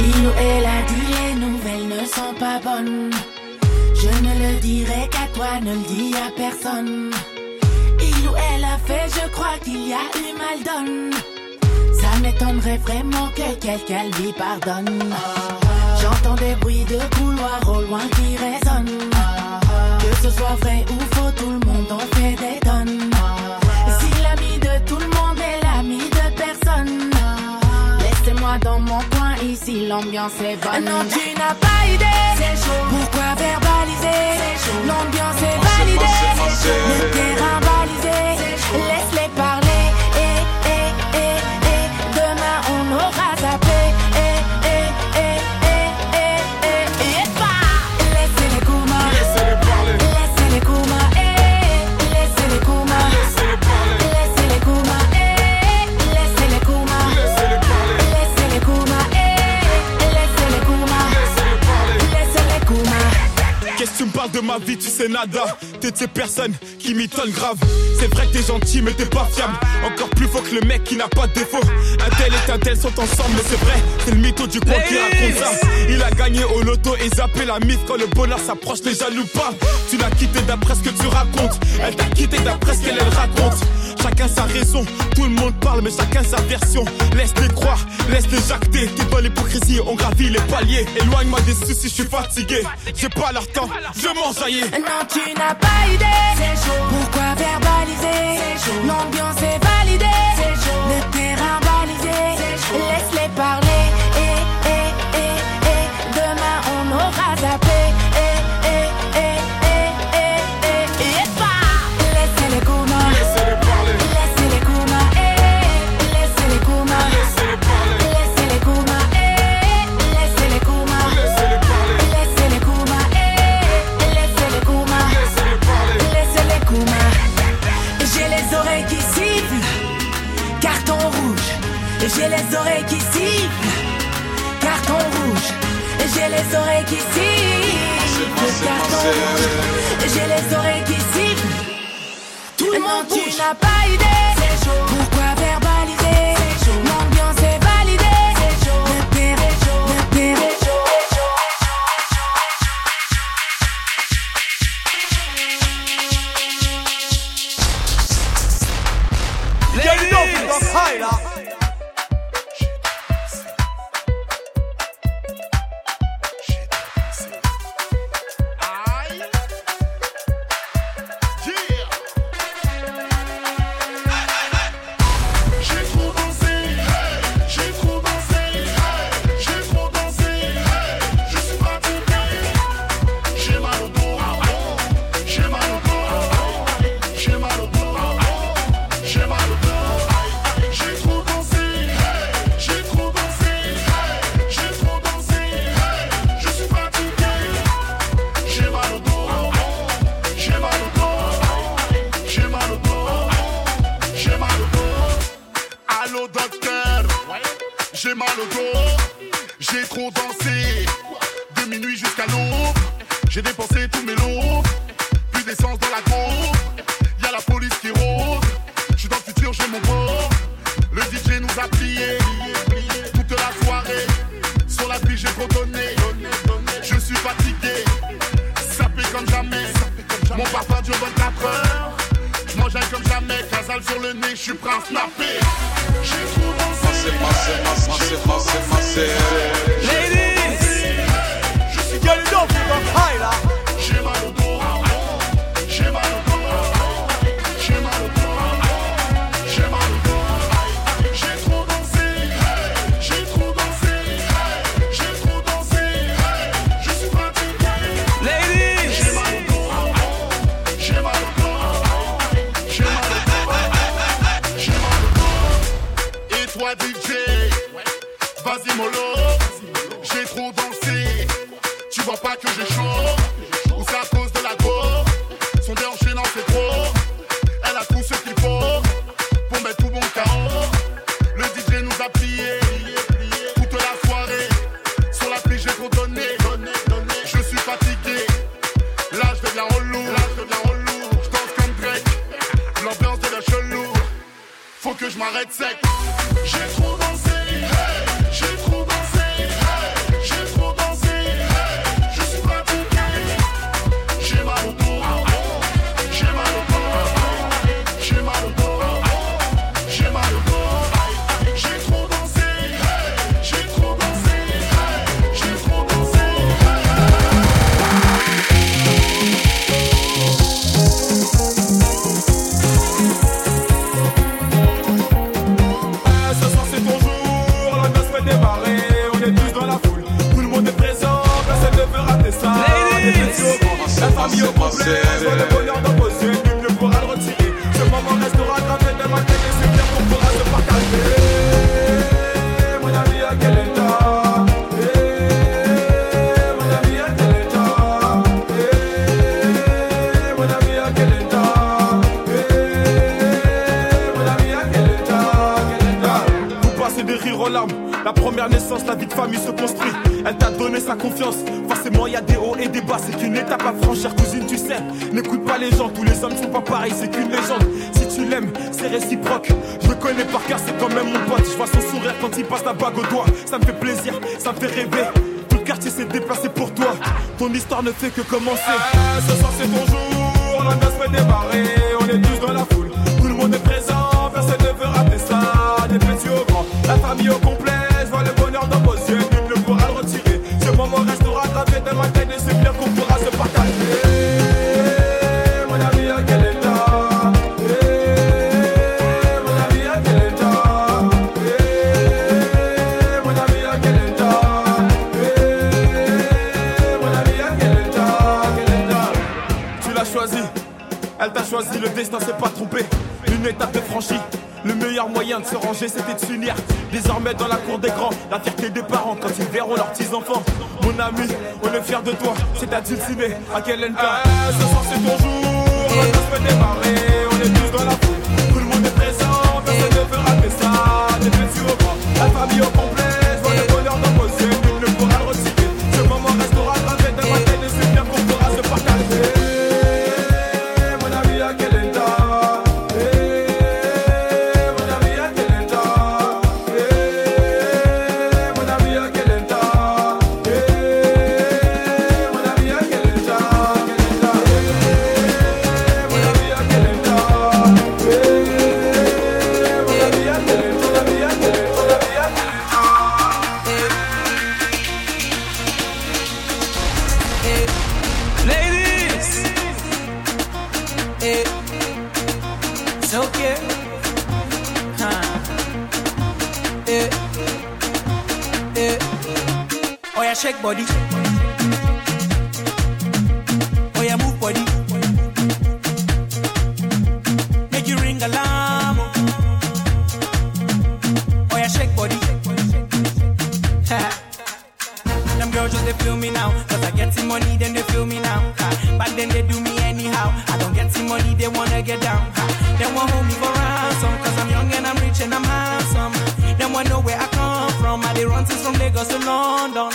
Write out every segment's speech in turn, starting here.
Il ou elle a dit les nouvelles ne sont pas bonnes. Je ne le dirai qu'à toi, ne le dis à personne. Il ou elle a fait, je crois qu'il y a eu mal donne. Ça m'étonnerait vraiment que quelqu'un lui pardonne. J'entends des bruits de couloir au loin qui résonnent. Que ce soit vrai ou faux, l'ambiance est bonne. Non, tu n'as pas idée. Pourquoi verbaliser? L'ambiance est validée. Le terrain balisé. Laisse-les parler. Ma vie, tu sais nada. T'es de ces personnes qui m'étonnent grave. C'est vrai que t'es gentil mais t'es pas fiable. Encore plus faux que le mec qui n'a pas de défaut. Un tel et un tel sont ensemble mais c'est vrai C'est le mytho du coin qui raconte ça. Il a gagné au loto et zappé la mythe Quand le bonheur s'approche les jaloux pas. Tu l'as quitté d'après ce que tu racontes. Elle t'a quitté d'après ce qu'elle elle raconte Chacun sa raison, tout le monde parle mais chacun sa version Laisse-les croire, laisse-les jacter T'es dans l'hypocrisie, on gravit les paliers Éloigne-moi des soucis, je suis fatigué J'ai pas leur temps, je m'en jaillis Non, tu n'as pas idée. Pourquoi verbaliser? L'ambiance est validée. Le terrain balisé. Laisse-les parler. Eh, eh, eh, eh. Demain, on aura zappé. J'ai les oreilles qui sifflent. Tout le monde tu n'as pas idée. J'ai dépensé tous mes lots, plus d'essence dans la groupe, y a la police qui rôde, je suis dans le futur, j'ai mon beau, le DJ nous a plié, toute la soirée, sur la pluie j'ai trop je suis fatigué, sapé comme jamais, mon parfum dure 24 heures, je mangeais comme jamais, casal sur le nez, je suis prêt à. J'ai J'ai trop dansé. Tu vois pas que j'ai chaud. Ou c'est à cause de la go. Son déhanché non c'est trop. Elle a tout ce qu'il faut Pour mettre tout bon KO Le DJ nous a plié Toute la soirée. Sur la pluie j'ai trop donné. Je suis fatigué. Là je deviens relou. Je danse comme Drake. L'ambiance devient chelou. Faut que je m'arrête sec. J'ai trop Le bonheur d'un bossu, il ne pourra le retirer. Ce moment restera traité de ma tête et super qu'on fera se partager. Eh, mon ami à quel état? Eh, mon ami à quel état? Eh, mon ami à quel état? Mon ami à quel état? Vous passez des rires en larmes, la première naissance, la vie de famille se construit. Elle t'a donné sa confiance. Forcément, y a des hauts et des bas. C'est qu'une étape à franchir, cousine, tu sais. N'écoute pas les gens, tous les hommes sont pas pareils. C'est qu'une légende. Si tu l'aimes, c'est réciproque. Je le connais par cœur, c'est quand même mon pote. Je vois son sourire quand il passe la bague au doigt. Ça me fait plaisir, ça me fait rêver. Tout le quartier s'est déplacé pour toi. Ton histoire ne fait que commencer. Ah, ce soir c'est ton jour, la danse fait démarrer, on est tous dans la foule, tout le monde est présent, choisi, elle t'a choisi, le destin s'est pas trompé. Une étape est franchie. Le meilleur moyen de se ranger, c'était de s'unir. Désormais, dans la cour des grands, la fierté des parents quand ils verront leurs petits-enfants. Mon ami, on est fiers de toi, c'est à dulcimer. À quel Ah, ce soir c'est ton jour, la danse fait démarrer, on est tous dans la foule, tout le monde est présent, personne ne veut rater ça, des petits au grand, la famille au complet, they run since from Lagos to London.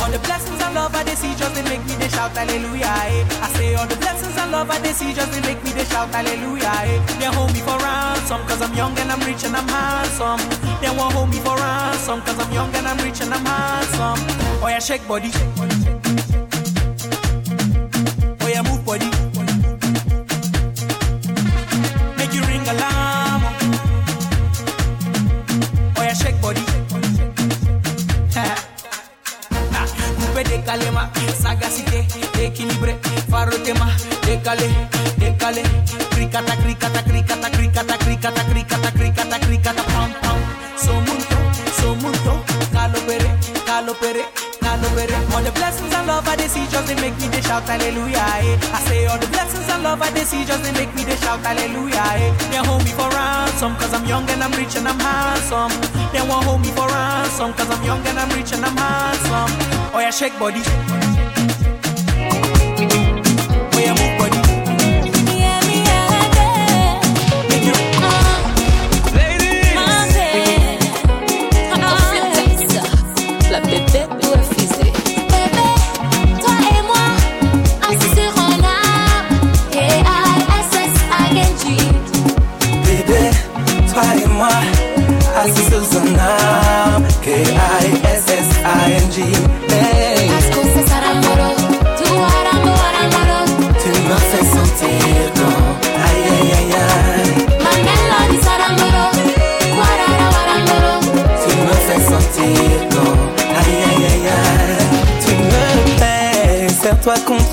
All the blessings and love I they see just they make me they shout hallelujah. Eh. I say all the blessings and love I they see just they make me they shout hallelujah. Eh. They hold me for ransom cause I'm young and I'm rich and I'm handsome. They want hold me for ransom cause I'm young and I'm rich and I'm handsome. Oh yeah, shake body. Oh They see just they make me they shout hallelujah. Eh. I say all the blessings and love I they see just they make me they shout hallelujah. Eh. They hold me for ransom cause I'm young and I'm rich and I'm handsome. They won't hold me for ransom cause I'm young and I'm rich and I'm handsome. Oh yeah, shake body.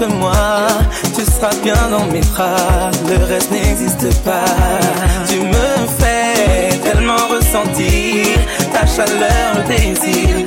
Moi. Tu seras bien dans mes bras. Le reste n'existe pas. Tu me fais tellement ressentir ta chaleur, le désir.